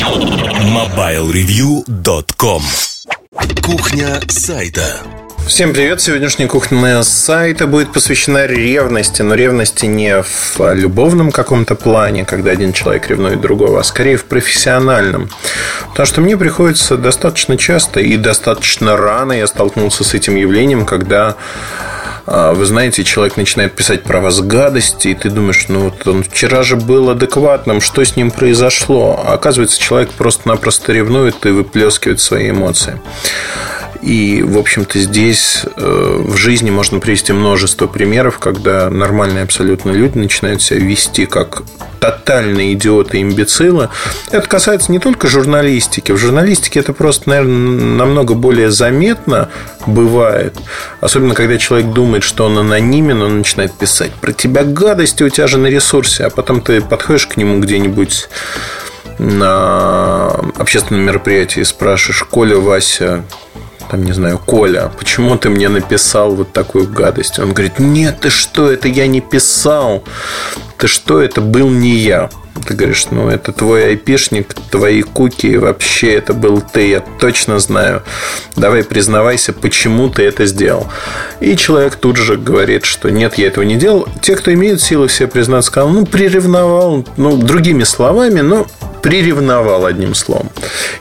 MobileReview.com Кухня сайта Всем привет! Сегодняшняя кухня сайта будет посвящена ревности, но ревности не в любовном каком-то плане, когда один человек ревнует другого, а скорее в профессиональном. Потому что мне приходится достаточно часто и достаточно рано я столкнулся с этим явлением, когда вы знаете, человек начинает писать про вас гадости, и ты думаешь, ну вот он вчера же был адекватным, что с ним произошло? А оказывается, человек просто-напросто ревнует и выплескивает свои эмоции. И, в общем-то, здесь э, в жизни можно привести множество примеров, когда нормальные абсолютно люди начинают себя вести как тотальные идиоты и имбецилы. Это касается не только журналистики. В журналистике это просто, наверное, намного более заметно бывает. Особенно, когда человек думает, что он анонимен, он начинает писать про тебя гадости, у тебя же на ресурсе, а потом ты подходишь к нему где-нибудь на общественном мероприятии и спрашиваешь, Коля, Вася, там, не знаю, Коля, почему ты мне написал вот такую гадость? Он говорит, нет, ты что, это я не писал. Ты что, это был не я. Ты говоришь, ну, это твой айпишник, твои куки, вообще это был ты, я точно знаю. Давай признавайся, почему ты это сделал. И человек тут же говорит, что нет, я этого не делал. Те, кто имеют силы все признаться, сказал, ну, приревновал, ну, другими словами, но приревновал одним словом.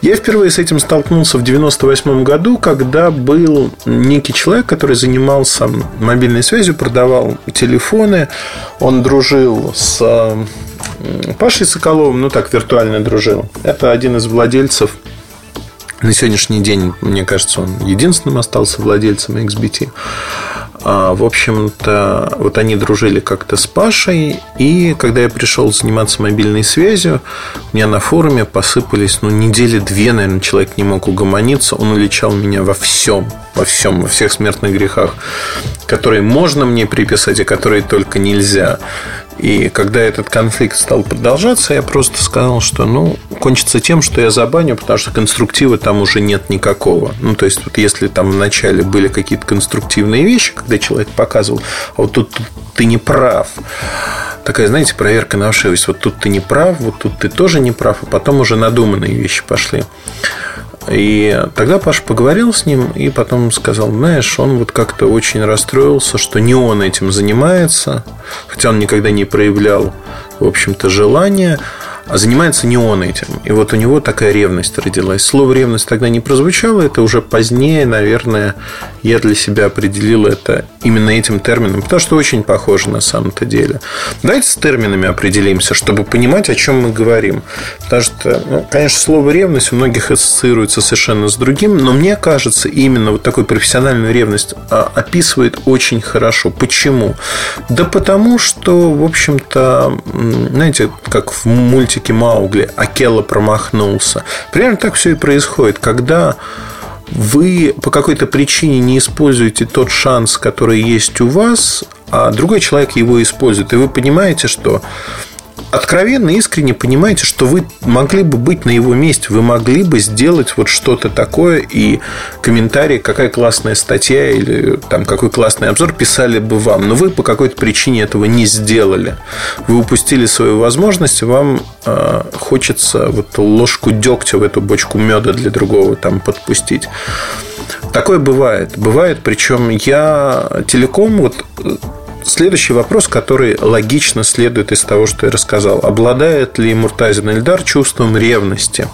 Я впервые с этим столкнулся в 98 году, когда был некий человек, который занимался мобильной связью, продавал телефоны. Он дружил с Пашей Соколовым, ну так, виртуально дружил. Это один из владельцев на сегодняшний день, мне кажется, он единственным остался владельцем XBT. А, в общем-то, вот они дружили как-то с Пашей, и когда я пришел заниматься мобильной связью, у меня на форуме посыпались, ну, недели две, наверное, человек не мог угомониться, он уличал меня во всем, во всем, во всех смертных грехах, которые можно мне приписать, и которые только нельзя. И когда этот конфликт стал продолжаться, я просто сказал, что ну, кончится тем, что я забаню, потому что конструктива там уже нет никакого. Ну, то есть, вот если там вначале были какие-то конструктивные вещи, когда человек показывал, а вот тут, тут ты не прав. Такая, знаете, проверка на вшивость. Вот тут ты не прав, вот тут ты тоже не прав, а потом уже надуманные вещи пошли. И тогда Паша поговорил с ним и потом сказал, знаешь, он вот как-то очень расстроился, что не он этим занимается, хотя он никогда не проявлял, в общем-то, желания. А занимается не он этим. И вот у него такая ревность родилась. Слово ревность тогда не прозвучало, это уже позднее, наверное, я для себя определил это именно этим термином, потому что очень похоже на самом-то деле. Давайте с терминами определимся, чтобы понимать, о чем мы говорим. Потому что, ну, конечно, слово ревность у многих ассоциируется совершенно с другим, но мне кажется, именно вот такой профессиональную ревность а, описывает очень хорошо. Почему? Да потому что, в общем-то, знаете, как в мультике мультике Маугли Акела промахнулся. Примерно так все и происходит. Когда вы по какой-то причине не используете тот шанс, который есть у вас, а другой человек его использует, и вы понимаете, что откровенно, искренне понимаете, что вы могли бы быть на его месте, вы могли бы сделать вот что-то такое, и комментарии, какая классная статья или там какой классный обзор писали бы вам, но вы по какой-то причине этого не сделали. Вы упустили свою возможность, вам э, хочется вот ложку дегтя в эту бочку меда для другого там подпустить. Такое бывает. Бывает, причем я телеком вот Следующий вопрос, который логично следует из того, что я рассказал. Обладает ли Муртазин Эльдар чувством ревности?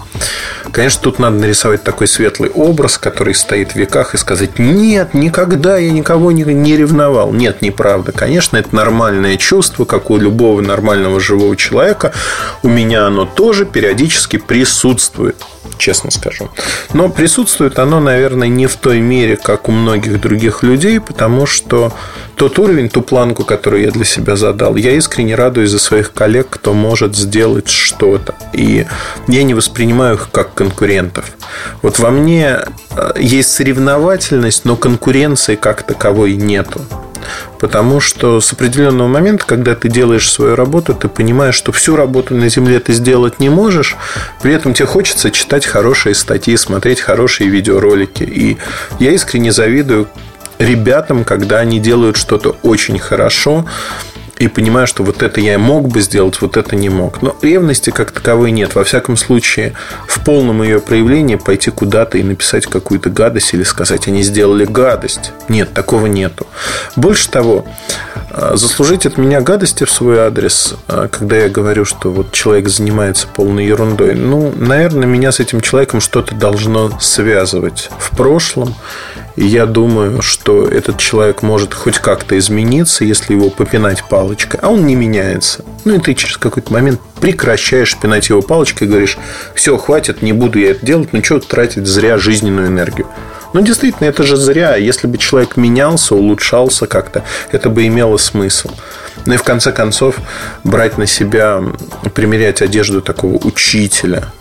Конечно, тут надо нарисовать такой светлый образ, который стоит в веках, и сказать, нет, никогда я никого не, ревновал. Нет, неправда. Конечно, это нормальное чувство, как у любого нормального живого человека. У меня оно тоже периодически присутствует честно скажу. Но присутствует оно, наверное, не в той мере, как у многих других людей, потому что тот уровень, ту планку, которую я для себя задал, я искренне радуюсь за своих коллег, кто может сделать что-то. И я не воспринимаю их как конкурентов. Вот во мне э, есть соревновательность, но конкуренции как таковой нету. Потому что с определенного момента, когда ты делаешь свою работу, ты понимаешь, что всю работу на Земле ты сделать не можешь, при этом тебе хочется читать хорошие статьи, смотреть хорошие видеоролики. И я искренне завидую ребятам, когда они делают что-то очень хорошо, и понимаю, что вот это я мог бы сделать, вот это не мог. Но ревности как таковой нет. Во всяком случае, в полном ее проявлении пойти куда-то и написать какую-то гадость или сказать, они сделали гадость. Нет, такого нету. Больше того, а, заслужить от меня гадости в свой адрес, а, когда я говорю, что вот человек занимается полной ерундой, ну, наверное, меня с этим человеком что-то должно связывать в прошлом. Я думаю, что этот человек может хоть как-то измениться, если его попинать палочкой, а он не меняется. Ну и ты через какой-то момент прекращаешь пинать его палочкой и говоришь, все, хватит, не буду я это делать, ну что тратить зря жизненную энергию. Ну, действительно, это же зря. Если бы человек менялся, улучшался как-то, это бы имело смысл. Ну и в конце концов, брать на себя, примерять одежду такого учителя,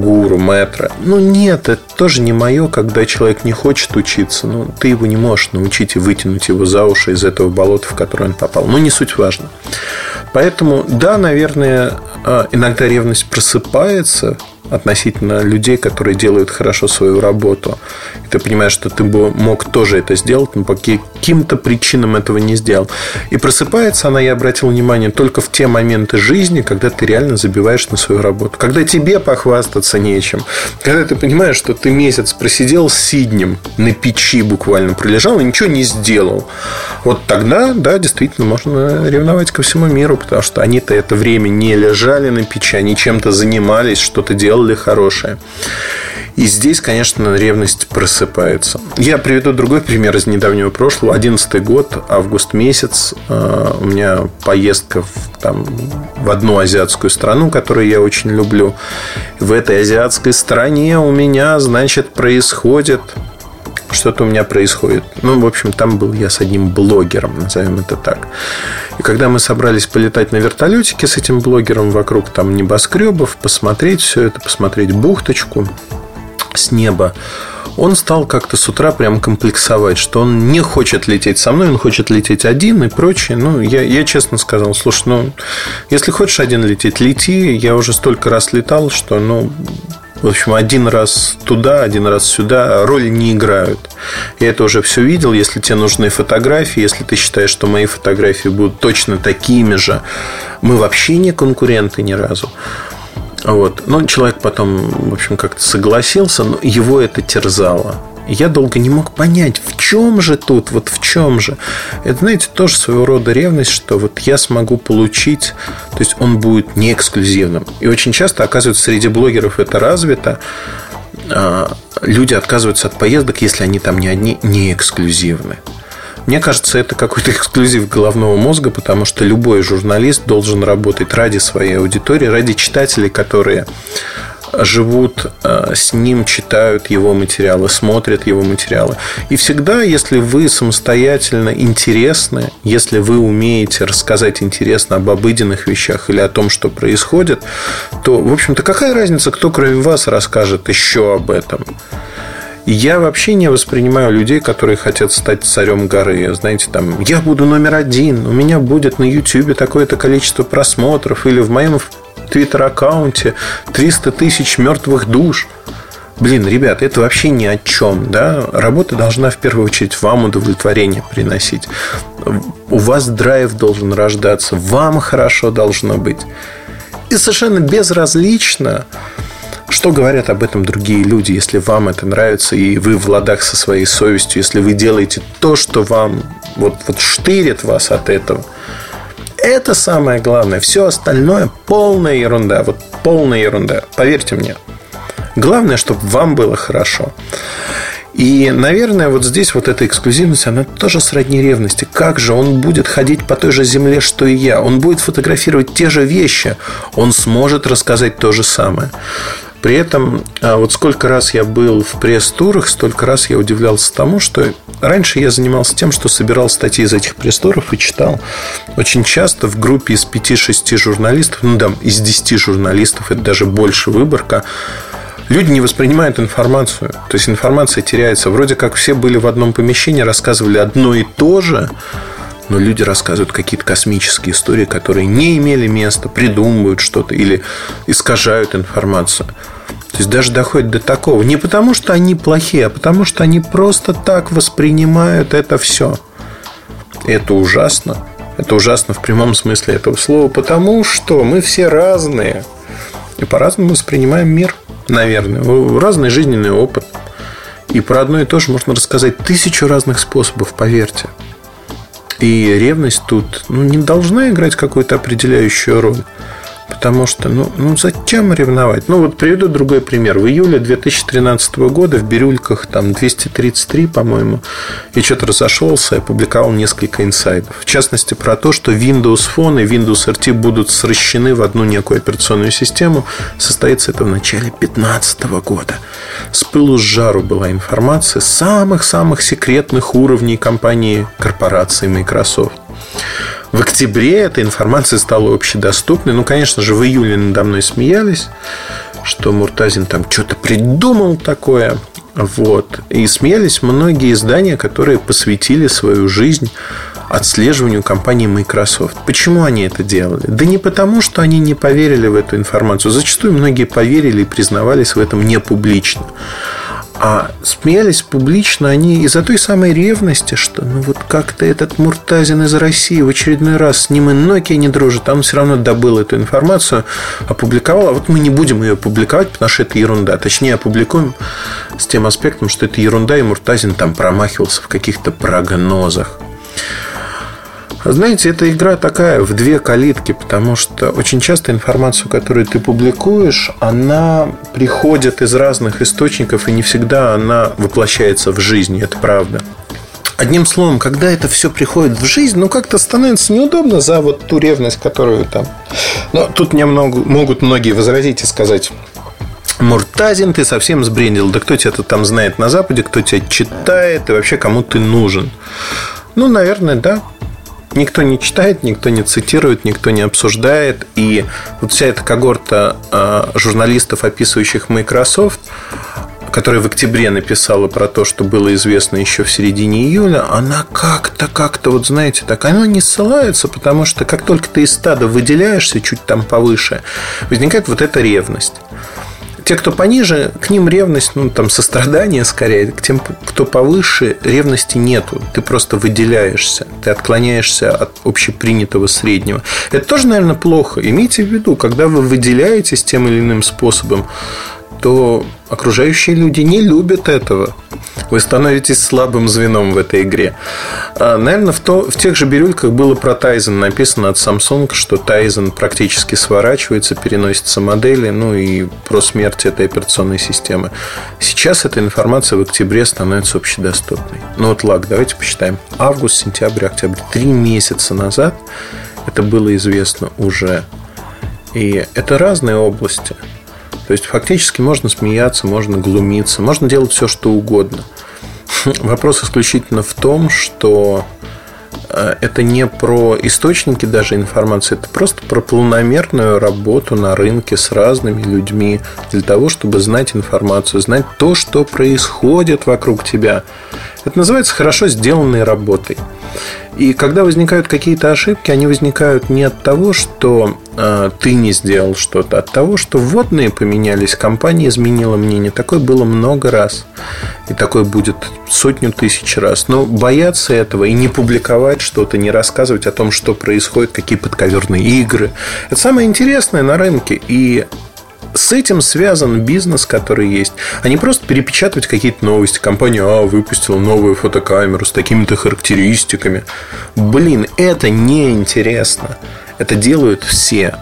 гуру, метра. Ну, нет, это тоже не мое, когда человек не хочет учиться. Ну, ты его не можешь научить и вытянуть его за уши из этого болота, в которое он попал. Ну, не суть важно. Поэтому, да, наверное, а, иногда ревность просыпается, относительно людей, которые делают хорошо свою работу. И ты понимаешь, что ты бы мог тоже это сделать, но по каким-то причинам этого не сделал. И просыпается она, я обратил внимание, только в те моменты жизни, когда ты реально забиваешь на свою работу. Когда тебе похвастаться нечем. Когда ты понимаешь, что ты месяц просидел сиднем на печи буквально пролежал и ничего не сделал. Вот тогда, да, действительно, можно ревновать ко всему миру, потому что они-то это время не лежали на печи, они чем-то занимались, что-то делали сделали хорошее. И здесь, конечно, ревность просыпается. Я приведу другой пример из недавнего прошлого. Одиннадцатый год, август месяц. Э, у меня поездка в, там, в одну азиатскую страну, которую я очень люблю. В этой азиатской стране у меня, значит, происходит что-то у меня происходит. Ну, в общем, там был я с одним блогером, назовем это так. И когда мы собрались полетать на вертолетике с этим блогером вокруг там небоскребов, посмотреть все это, посмотреть бухточку с неба, он стал как-то с утра прям комплексовать, что он не хочет лететь со мной, он хочет лететь один и прочее. Ну, я, я честно сказал, слушай, ну, если хочешь один лететь, лети. Я уже столько раз летал, что, ну, в общем, один раз туда, один раз сюда роли не играют. Я это уже все видел. Если тебе нужны фотографии, если ты считаешь, что мои фотографии будут точно такими же, мы вообще не конкуренты ни разу. Вот. Но человек потом, в общем, как-то согласился, но его это терзало я долго не мог понять, в чем же тут, вот в чем же. Это, знаете, тоже своего рода ревность, что вот я смогу получить, то есть он будет не эксклюзивным. И очень часто, оказывается, среди блогеров это развито. А, люди отказываются от поездок, если они там не одни, не эксклюзивны. Мне кажется, это какой-то эксклюзив головного мозга, потому что любой журналист должен работать ради своей аудитории, ради читателей, которые живут э, с ним, читают его материалы, смотрят его материалы. И всегда, если вы самостоятельно интересны, если вы умеете рассказать интересно об обыденных вещах или о том, что происходит, то, в общем-то, какая разница, кто кроме вас расскажет еще об этом? Я вообще не воспринимаю людей, которые хотят стать царем горы. Знаете, там, я буду номер один, у меня будет на YouTube такое-то количество просмотров, или в моем твиттер-аккаунте 300 тысяч мертвых душ. Блин, ребят, это вообще ни о чем, да? Работа должна в первую очередь вам удовлетворение приносить. У вас драйв должен рождаться, вам хорошо должно быть. И совершенно безразлично, что говорят об этом другие люди, если вам это нравится, и вы в ладах со своей совестью, если вы делаете то, что вам вот, вот штырит вас от этого – это самое главное. Все остальное полная ерунда. Вот полная ерунда. Поверьте мне. Главное, чтобы вам было хорошо. И, наверное, вот здесь вот эта эксклюзивность, она тоже сродни ревности. Как же он будет ходить по той же земле, что и я? Он будет фотографировать те же вещи. Он сможет рассказать то же самое. При этом, а, вот сколько раз я был в пресс-турах, столько раз я удивлялся тому, что раньше я занимался тем, что собирал статьи из этих пресс-туров и читал. Очень часто в группе из 5-6 журналистов, ну да, из 10 журналистов, это даже больше выборка, люди не воспринимают информацию. То есть информация теряется. Вроде как все были в одном помещении, рассказывали одно и то же, но люди рассказывают какие-то космические истории, которые не имели места, придумывают что-то или искажают информацию. То есть даже доходит до такого. Не потому, что они плохие, а потому, что они просто так воспринимают это все. Это ужасно. Это ужасно в прямом смысле этого слова, потому что мы все разные. И по-разному воспринимаем мир, наверное. Разный жизненный опыт. И про одно и то же можно рассказать тысячу разных способов, поверьте. И ревность тут ну, не должна играть какую-то определяющую роль. Потому что, ну, ну зачем ревновать? Ну, вот приведу другой пример. В июле 2013 года в Бирюльках там 233, по-моему, и что-то разошелся и опубликовал несколько инсайдов. В частности, про то, что Windows Phone и Windows RT будут сращены в одну некую операционную систему. Состоится это в начале 2015 года. С пылу с жару была информация самых-самых секретных уровней компании корпорации Microsoft. В октябре эта информация стала общедоступной. Ну, конечно же, в июле надо мной смеялись, что Муртазин там что-то придумал такое. Вот. И смеялись многие издания, которые посвятили свою жизнь отслеживанию компании Microsoft. Почему они это делали? Да не потому, что они не поверили в эту информацию. Зачастую многие поверили и признавались в этом не публично. А смеялись публично они из-за той самой ревности, что ну вот как-то этот Муртазин из России в очередной раз с ним и Nokia не дружит, а он все равно добыл эту информацию, опубликовал, а вот мы не будем ее публиковать, потому что это ерунда. Точнее, опубликуем с тем аспектом, что это ерунда, и Муртазин там промахивался в каких-то прогнозах. Знаете, эта игра такая в две калитки, потому что очень часто информацию, которую ты публикуешь, она приходит из разных источников, и не всегда она воплощается в жизнь, это правда. Одним словом, когда это все приходит в жизнь, ну как-то становится неудобно за вот ту ревность, которую там. Но тут мне много, могут многие возразить и сказать, Муртазин, ты совсем сбрендил. Да кто тебя там знает на Западе, кто тебя читает и вообще кому ты нужен? Ну, наверное, да никто не читает, никто не цитирует, никто не обсуждает. И вот вся эта когорта а, журналистов, описывающих Microsoft, которая в октябре написала про то, что было известно еще в середине июля, она как-то, как-то, вот знаете, так, она не ссылается, потому что как только ты из стада выделяешься чуть там повыше, возникает вот эта ревность те, кто пониже, к ним ревность, ну, там, сострадание скорее. К тем, кто повыше, ревности нету. Ты просто выделяешься. Ты отклоняешься от общепринятого среднего. Это тоже, наверное, плохо. Имейте в виду, когда вы выделяетесь тем или иным способом, то окружающие люди не любят этого. Вы становитесь слабым звеном в этой игре. А, наверное, в, то, в тех же бирюльках было про Тайзен написано от Samsung, что Тайзен практически сворачивается, переносится модели, ну и про смерть этой операционной системы. Сейчас эта информация в октябре становится общедоступной. Ну вот лак, давайте посчитаем. Август, сентябрь, октябрь. Три месяца назад это было известно уже. И это разные области. То есть фактически можно смеяться, можно глумиться, можно делать все, что угодно. Вопрос исключительно в том, что э, это не про источники даже информации, это просто про планомерную работу на рынке с разными людьми для того, чтобы знать информацию, знать то, что происходит вокруг тебя. Это называется хорошо сделанной работой. И когда возникают какие-то ошибки, они возникают не от того, что э, ты не сделал что-то, а от того, что вводные поменялись, компания изменила мнение. Такое было много раз. И такое будет сотню тысяч раз. Но бояться этого и не публиковать что-то, не рассказывать о том, что происходит, какие подковерные игры. Это самое интересное на рынке. И с этим связан бизнес, который есть. А не просто перепечатывать какие-то новости. Компания А выпустила новую фотокамеру с такими-то характеристиками. Блин, это неинтересно. Это делают все.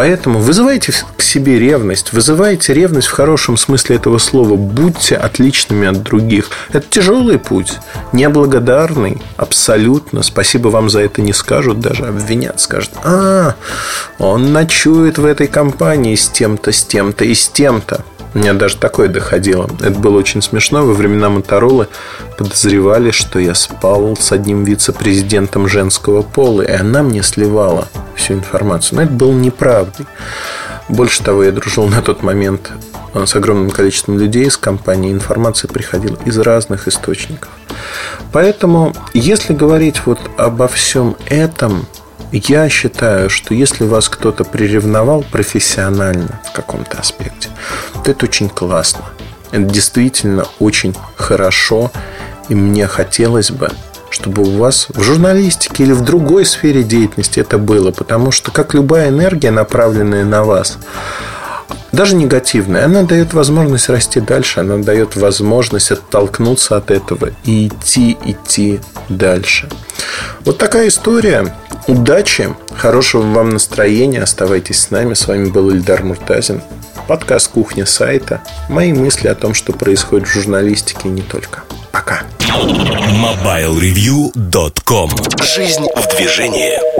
Поэтому вызывайте к себе ревность, вызывайте ревность в хорошем смысле этого слова, будьте отличными от других. Это тяжелый путь, неблагодарный, абсолютно. Спасибо вам за это не скажут, даже обвинят, скажут, а, он ночует в этой компании с тем-то, с тем-то и с тем-то. У меня даже такое доходило. Это было очень смешно. Во времена Моторолы подозревали, что я спал с одним вице-президентом женского пола, и она мне сливала всю информацию. Но это было неправдой. Больше того, я дружил на тот момент с огромным количеством людей из компании. Информация приходила из разных источников. Поэтому, если говорить вот обо всем этом, я считаю, что если вас кто-то приревновал профессионально в каком-то аспекте, то это очень классно. Это действительно очень хорошо. И мне хотелось бы, чтобы у вас в журналистике или в другой сфере деятельности это было. Потому что, как любая энергия, направленная на вас, даже негативная, она дает возможность расти дальше, она дает возможность оттолкнуться от этого и идти, идти дальше. Вот такая история. Удачи, хорошего вам настроения, оставайтесь с нами. С вами был Ильдар Муртазин. Подкаст «Кухня сайта». Мои мысли о том, что происходит в журналистике и не только. Пока. MobileReview.com Жизнь в движении.